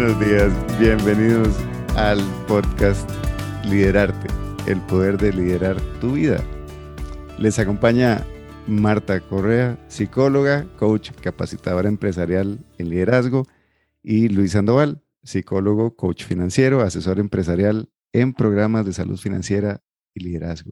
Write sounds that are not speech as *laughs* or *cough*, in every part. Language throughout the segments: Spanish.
Buenos días, bienvenidos al podcast Liderarte, el poder de liderar tu vida. Les acompaña Marta Correa, psicóloga, coach, capacitadora empresarial en liderazgo, y Luis Sandoval, psicólogo, coach financiero, asesor empresarial en programas de salud financiera y liderazgo.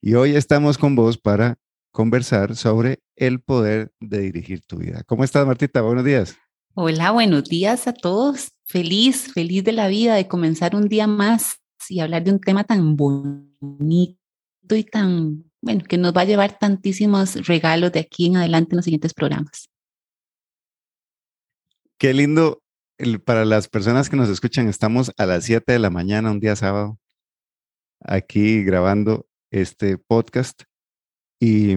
Y hoy estamos con vos para conversar sobre el poder de dirigir tu vida. ¿Cómo estás, Martita? Buenos días. Hola, buenos días a todos. Feliz, feliz de la vida de comenzar un día más y hablar de un tema tan bonito y tan, bueno, que nos va a llevar tantísimos regalos de aquí en adelante en los siguientes programas. Qué lindo. para las personas que nos escuchan, estamos a las 7 de la mañana, un día sábado, aquí grabando este podcast. Y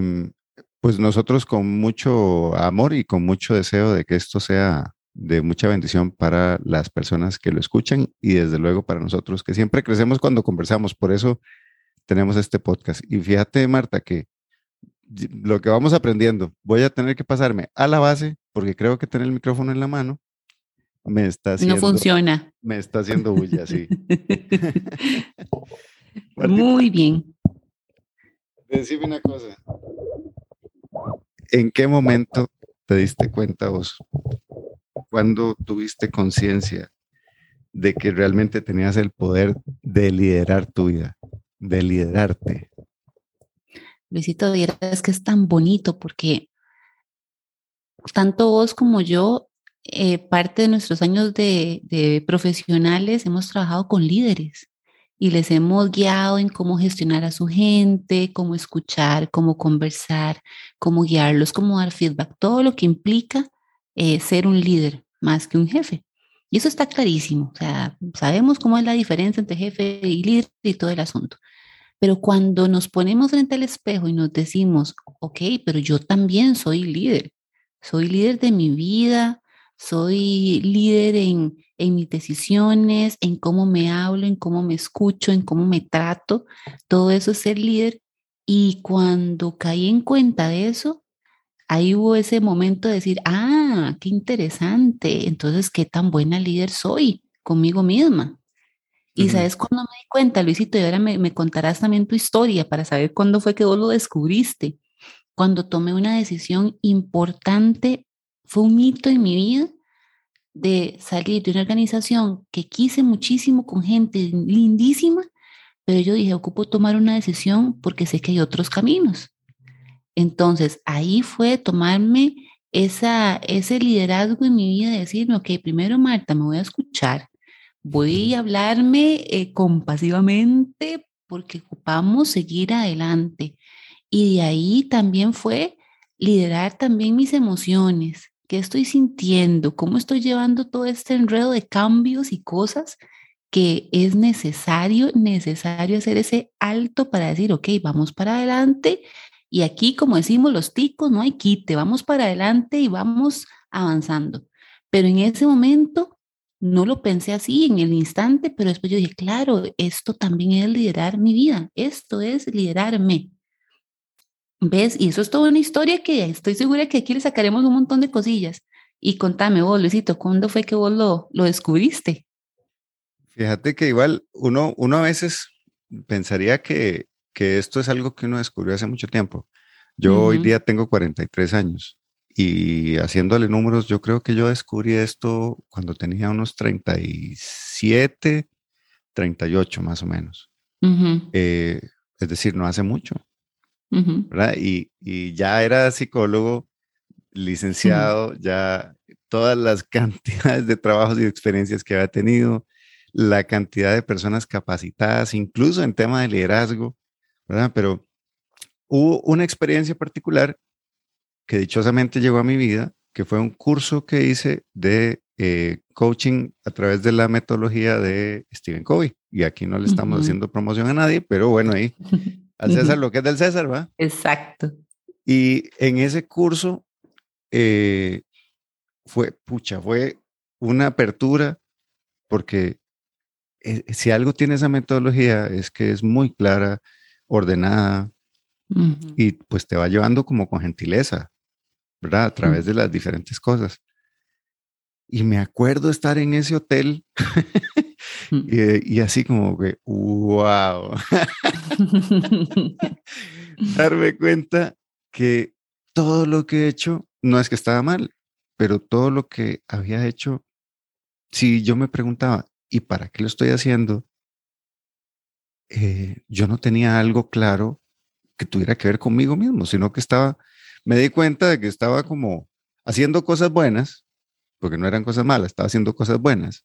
pues nosotros con mucho amor y con mucho deseo de que esto sea de mucha bendición para las personas que lo escuchan y desde luego para nosotros que siempre crecemos cuando conversamos. Por eso tenemos este podcast. Y fíjate, Marta, que lo que vamos aprendiendo, voy a tener que pasarme a la base porque creo que tener el micrófono en la mano me está haciendo... No funciona. Me está haciendo bulla, sí. *laughs* *laughs* Muy bien. Decime una cosa. ¿En qué momento te diste cuenta vos? ¿Cuándo tuviste conciencia de que realmente tenías el poder de liderar tu vida, de liderarte? Luisito, es que es tan bonito porque tanto vos como yo, eh, parte de nuestros años de profesionales, hemos trabajado con líderes y les hemos guiado en cómo gestionar a su gente, cómo escuchar, cómo conversar, cómo guiarlos, cómo dar feedback, todo lo que implica eh, ser un líder más que un jefe. Y eso está clarísimo, o sea, sabemos cómo es la diferencia entre jefe y líder y todo el asunto. Pero cuando nos ponemos frente al espejo y nos decimos, ok, pero yo también soy líder, soy líder de mi vida, soy líder en, en mis decisiones, en cómo me hablo, en cómo me escucho, en cómo me trato. Todo eso es ser líder. Y cuando caí en cuenta de eso, ahí hubo ese momento de decir, ah, qué interesante. Entonces, qué tan buena líder soy conmigo misma. Y sabes cuándo me di cuenta, Luisito, y ahora me, me, contarás también tu historia para saber cuándo fue que vos lo descubriste. Cuando tomé una decisión importante, fue un hito en mi vida de salir de una organización que quise muchísimo con gente lindísima, pero yo dije, ocupo tomar una decisión porque sé que hay otros caminos. Entonces, ahí fue tomarme esa, ese liderazgo en mi vida, de decirme, ok, primero Marta, me voy a escuchar, voy a hablarme eh, compasivamente porque ocupamos seguir adelante. Y de ahí también fue liderar también mis emociones, ¿Qué estoy sintiendo? ¿Cómo estoy llevando todo este enredo de cambios y cosas que es necesario, necesario hacer ese alto para decir, ok, vamos para adelante y aquí, como decimos los ticos, no hay quite, vamos para adelante y vamos avanzando. Pero en ese momento no lo pensé así en el instante, pero después yo dije, claro, esto también es liderar mi vida, esto es liderarme. ¿Ves? Y eso es toda una historia que estoy segura que aquí le sacaremos un montón de cosillas. Y contame vos, Luisito, ¿cuándo fue que vos lo, lo descubriste? Fíjate que igual uno, uno a veces pensaría que, que esto es algo que uno descubrió hace mucho tiempo. Yo hoy día tengo 43 años y haciéndole números, yo creo que yo descubrí esto cuando tenía unos 37, 38 más o menos. Eh, es decir, no hace mucho. Y, ya era psicólogo, licenciado, ya todas las *laughs* cantidades de trabajos y experiencias que había tenido, la cantidad de personas capacitadas, incluso en tema de liderazgo, ¿verdad? Pero hubo una experiencia particular que dichosamente llegó a mi vida, que fue un curso que hice de eh, coaching a través de la metodología de Stephen Covey. Y aquí no le estamos haciendo promoción a nadie, pero bueno, ahí *laughs* al César lo que es del César, ¿va? Exacto. Y en ese curso eh, fue, pucha, fue una apertura porque eh, si algo tiene esa metodología es que es muy clara, ordenada y pues te va llevando como con gentileza, ¿verdad? A través de las diferentes cosas. Y me acuerdo estar en ese hotel *laughs* y, y, así como que, wow. *laughs* *laughs* Darme cuenta que todo lo que he hecho no es que estaba mal, pero todo lo que había hecho, si yo me preguntaba, ¿y para qué lo estoy haciendo? Eh, yo no tenía algo claro que tuviera que ver conmigo mismo, sino que estaba, me di cuenta de que estaba como haciendo cosas buenas, porque no eran cosas malas, estaba haciendo cosas buenas,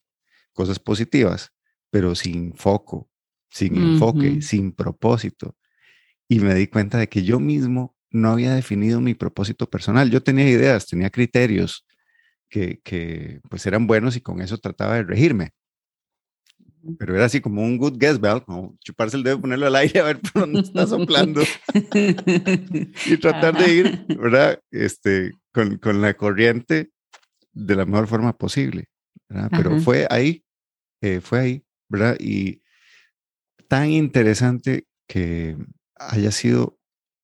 cosas positivas, pero sin foco, sin enfoque, sin propósito. Y me di cuenta de que yo mismo no había definido mi propósito personal. Yo tenía ideas, tenía criterios que, que pues eran buenos y con eso trataba de regirme pero era así como un good guess, ¿verdad? Como chuparse el dedo, ponerlo al aire *laughs* a ver por dónde está soplando *laughs* y tratar de ir, ¿verdad? Este, con, con, la corriente de la mejor forma posible, ¿verdad? Pero fue ahí, eh, fue ahí, ¿verdad? Y tan interesante que haya sido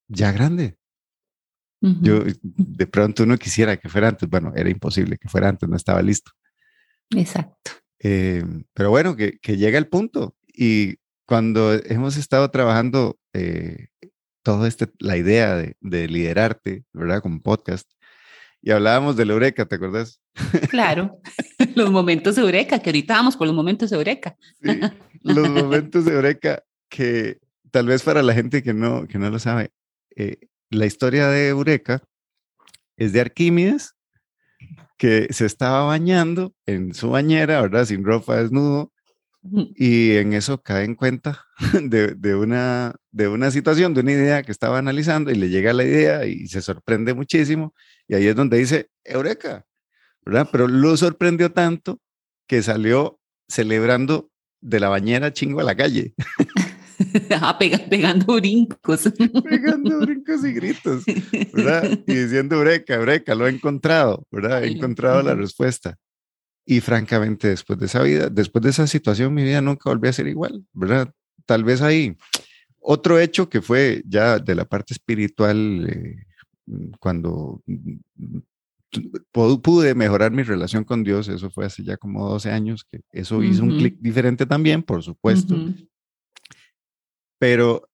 ya grande. Yo de pronto uno quisiera que fuera antes, bueno, era imposible que fuera antes, no estaba listo. Exacto. Eh, pero bueno, que, que, llega el punto. Y cuando hemos estado trabajando eh, todo este, la idea de, de, liderarte, ¿verdad? Con podcast, y hablábamos de la Eureka, ¿te acuerdas? Claro, *laughs* *laughs* los momentos de Eureka, que ahorita vamos por los momentos de Eureka. Sí, los momentos de Eureka que tal vez para la gente que no, que no lo sabe, eh, la historia de Eureka es de Arquímedes que se estaba bañando en su bañera, ¿verdad? Sin ropa, desnudo, y en eso cae en cuenta *laughs* de, de, una, de una situación, de una idea que estaba analizando y le llega la idea y se sorprende muchísimo, y ahí es donde dice, Eureka, ¿verdad? Pero lo sorprendió tanto que salió celebrando de la bañera chingo a la calle. *laughs* Ah, pegando brincos. *laughs* Pegando brincos y gritos, ¿verdad? Y diciendo, Eureka, Eureka, lo he encontrado, ¿verdad? He encontrado la respuesta. Y francamente, después de esa vida, después de esa situación, mi vida nunca volvió a ser igual, ¿verdad? Tal vez ahí. Otro hecho que fue ya de la parte espiritual, eh, cuando pude mejorar mi relación con Dios, eso fue hace ya como 12 años, que eso hizo un clic diferente también, por supuesto pero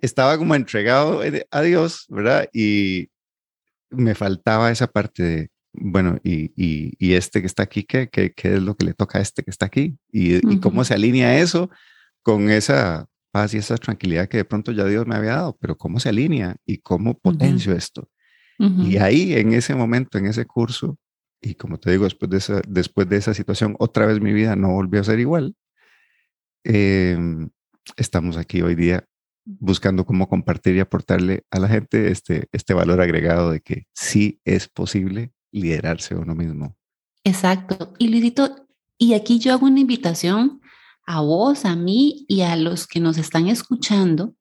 estaba como entregado eh, a Dios, ¿verdad? Y me faltaba esa parte de, bueno, y, y, este que está aquí, ¿qué, ¿qué, qué, es lo que le toca a este que está aquí? Y, y, cómo se alinea eso con esa paz y esa tranquilidad que de pronto ya Dios me había dado, pero cómo se alinea y cómo potencio esto. Y ahí, en ese momento, en ese curso, y como te digo, después de esa, después de esa situación, otra vez mi vida no volvió a ser igual. Eh, estamos aquí hoy día buscando cómo compartir y aportarle a la gente este, este valor agregado de que sí es posible liderarse uno mismo. Exacto. Y Lidito, y aquí yo hago una invitación a vos, a mí y a los que nos están escuchando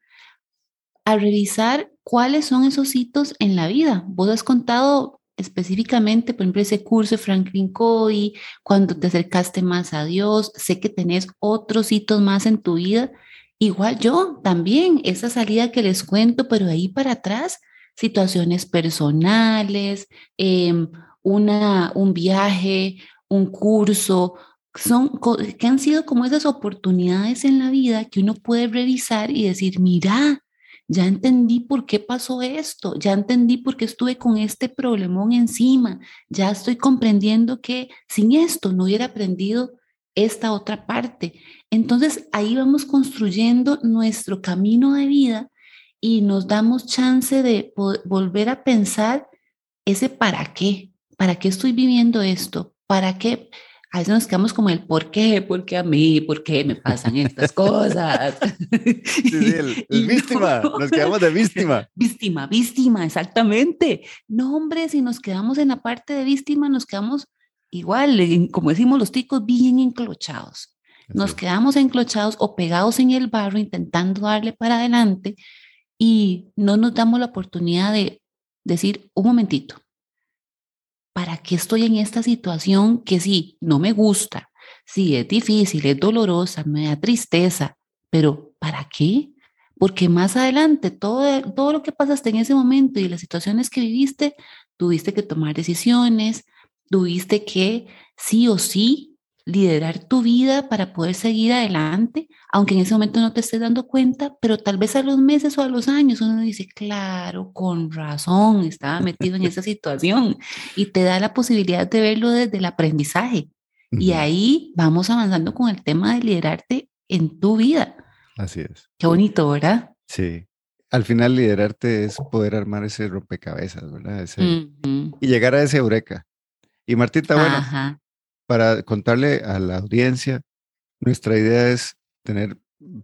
a revisar cuáles son esos hitos en la vida. Vos has contado específicamente, por ejemplo, ese curso de Franklin Covey, cuando te acercaste más a Dios, sé que tenés otros hitos más en tu vida Igual yo también, esa salida que les cuento, pero ahí para atrás, situaciones personales, em, una, un viaje, un curso, son que han sido como esas oportunidades en la vida que uno puede revisar y decir, mira, ya entendí por qué pasó esto, ya entendí por qué estuve con este problemón encima, ya estoy comprendiendo que sin esto no hubiera aprendido esta otra parte. Entonces ahí vamos construyendo nuestro camino de vida y nos damos chance de volver a pensar ese para qué, para qué estoy viviendo esto, para qué. A veces nos quedamos como el por qué, por qué a mí, por qué me pasan estas cosas. *laughs* Sí, el, *laughs* víctima, nos quedamos de víctima. *laughs* Víctima, víctima, exactamente. No, hombre, si nos quedamos en la parte de víctima, nos quedamos igual, como decimos los ticos, bien enclochados. Nos quedamos enclochados o pegados en el barro intentando darle para adelante y no nos damos la oportunidad de decir, un momentito, ¿para qué estoy en esta situación que sí, no me gusta, sí, es difícil, es dolorosa, me da tristeza, pero ¿para qué? Porque más adelante, todo, todo lo que pasaste en ese momento y las situaciones que viviste, tuviste que tomar decisiones, tuviste que sí o sí liderar tu vida para poder seguir adelante, aunque en ese momento no te estés dando cuenta, pero tal vez a los meses o a los años uno dice, claro, con razón, estaba metido en esa situación y te da la posibilidad de verlo desde el aprendizaje. Y ahí vamos avanzando con el tema de liderarte en tu vida. Así es. Qué bonito, ¿verdad? Sí. Al final liderarte es poder armar ese rompecabezas, ¿verdad? Y llegar a ese eureka. Y Martita, bueno, para contarle a la audiencia, nuestra idea es tener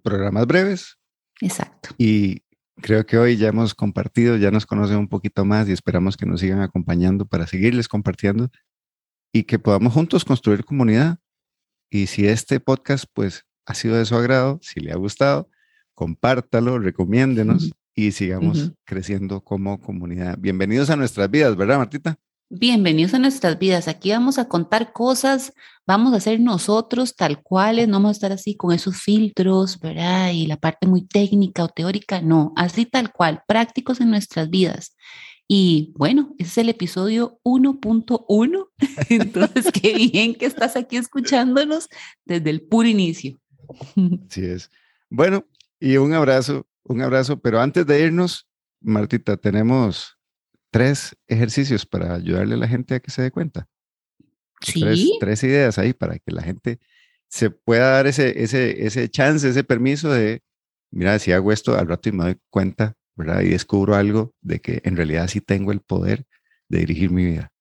programas breves. Exacto. Y creo que hoy ya hemos compartido, ya nos conocen un poquito más y esperamos que nos sigan acompañando para seguirles compartiendo y que podamos juntos construir comunidad. Y si este podcast, pues, ha sido de su agrado, si le ha gustado, compártalo, recomiéndenos y sigamos creciendo como comunidad. Bienvenidos a nuestras vidas, ¿verdad, Martita? Bienvenidos a nuestras vidas. Aquí vamos a contar cosas, vamos a ser nosotros tal cuales, no vamos a estar así con esos filtros, ¿verdad? Y la parte muy técnica o teórica, no, así tal cual, prácticos en nuestras vidas. Y bueno, ese es el episodio 1.1. *laughs* Entonces, qué bien que estás aquí escuchándonos desde el puro inicio. Así es. Bueno, y un abrazo, un abrazo, pero antes de irnos, Martita, tenemos tres ejercicios para ayudarle a la gente a que se dé cuenta. Sí. Tres, ideas ahí para que la gente se pueda dar ese, ese, ese chance, ese permiso de, mira, si hago esto al rato y me doy cuenta, ¿verdad? Y descubro algo de que en realidad sí tengo el poder de dirigir mi vida.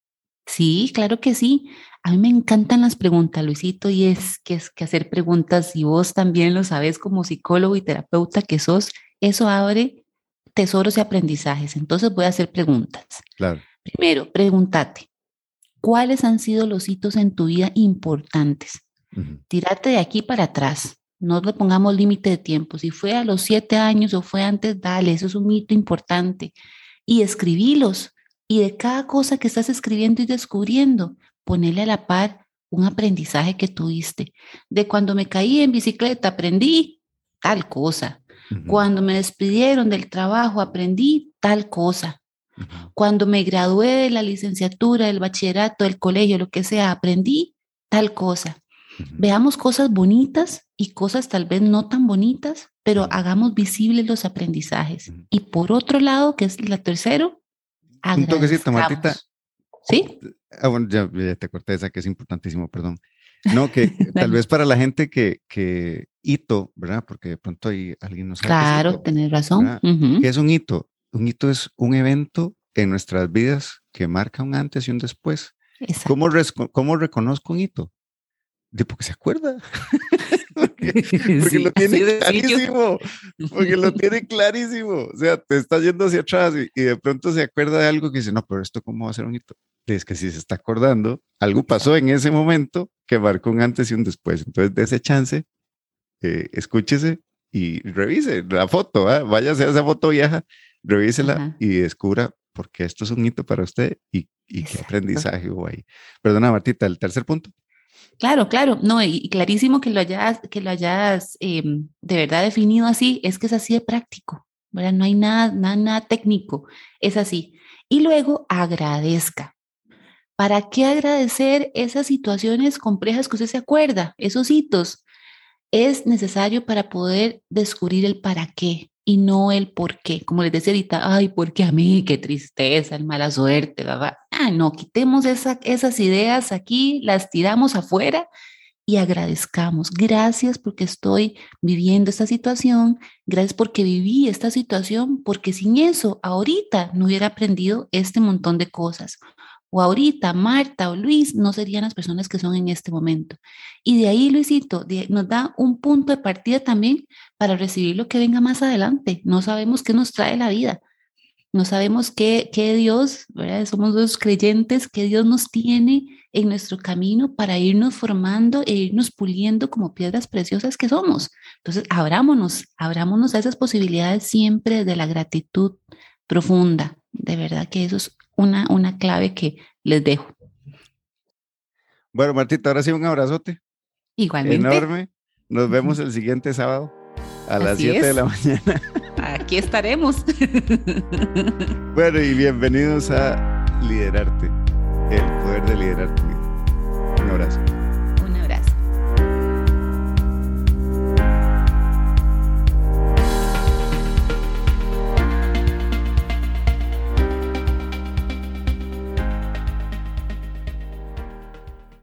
Sí, claro que sí. A mí me encantan las preguntas, Luisito, y es que es que hacer preguntas, y vos también lo sabes como psicólogo y terapeuta que sos, eso abre tesoros y aprendizajes. Entonces voy a hacer preguntas. Claro. Primero, pregúntate, ¿cuáles han sido los hitos en tu vida importantes? Tírate de aquí para atrás. No le pongamos límite de tiempo. Si fue a los siete años o fue antes, dale, eso es un hito importante. Y escribílos. Y de cada cosa que estás escribiendo y descubriendo, ponele a la par un aprendizaje que tuviste. De cuando me caí en bicicleta, aprendí tal cosa. Cuando me despidieron del trabajo aprendí tal cosa. Cuando me gradué de la licenciatura, del bachillerato, del colegio, lo que sea, aprendí tal cosa. Veamos cosas bonitas y cosas tal vez no tan bonitas, pero hagamos visibles los aprendizajes. Y por otro lado, que es la tercero, un toquecito, Martita. ¿Sí? Ah, bueno, ya, te corté esa que es importantísimo, perdón. No, que *laughs* tal vez para la gente que, que hito, ¿verdad? Porque de pronto hay alguien no sabe. Claro, tenés razón. ¿Qué es un hito? Un hito es un evento en nuestras vidas que marca un antes y un después. ¿Cómo, ¿Cómo, reconozco un hito? De porque se acuerda. *laughs* porque, lo tiene clarísimo. Porque lo tiene clarísimo. O sea, te está yendo hacia atrás y, y, de pronto se acuerda de algo que dice, no, pero esto cómo va a ser un hito. Es que si se está acordando, algo pasó en ese momento que marcó un antes y un después. Entonces, de ese chance, eh, escúchese y revise la foto, ¿eh? váyase a esa foto vieja, revísela y descubra por qué esto es un hito para usted y, y qué aprendizaje hubo ahí. Perdona, Martita, el tercer punto. Claro, claro, no, y, clarísimo que lo hayas, que lo hayas em, de verdad definido así, es que es así de práctico, ¿verdad? No hay nada, nada, nada técnico, es así. Y luego agradezca. ¿Para qué agradecer esas situaciones complejas que usted se acuerda, esos hitos? Es necesario para poder descubrir el para qué y no el por qué. Como les decía ahorita, ay, ¿por qué a mí? Qué tristeza, el mala suerte, ¿verdad? Ah, no, quitemos esas ideas aquí, las tiramos afuera y agradezcamos. Gracias porque estoy viviendo esta situación, gracias porque viví esta situación, porque sin eso ahorita no hubiera aprendido este montón de cosas o ahorita Marta o Luis no serían las personas que son en este momento. Y de ahí, Luisito, nos da un punto de partida también para recibir lo que venga más adelante. No sabemos qué nos trae la vida. No sabemos qué, qué Dios, somos dos creyentes, qué Dios nos tiene en nuestro camino para irnos formando e irnos puliendo como piedras preciosas que somos. Entonces, abrámonos, abrámonos a esas posibilidades siempre de la gratitud profunda. De verdad que eso es una, una clave que les dejo. Bueno, Martita, ahora sí un abrazote. Igualmente. Enorme. Nos vemos el siguiente sábado a las 7 de la mañana. Aquí estaremos. *laughs* Bueno, y bienvenidos a Liderarte, el poder de liderar tu vida. Un abrazo.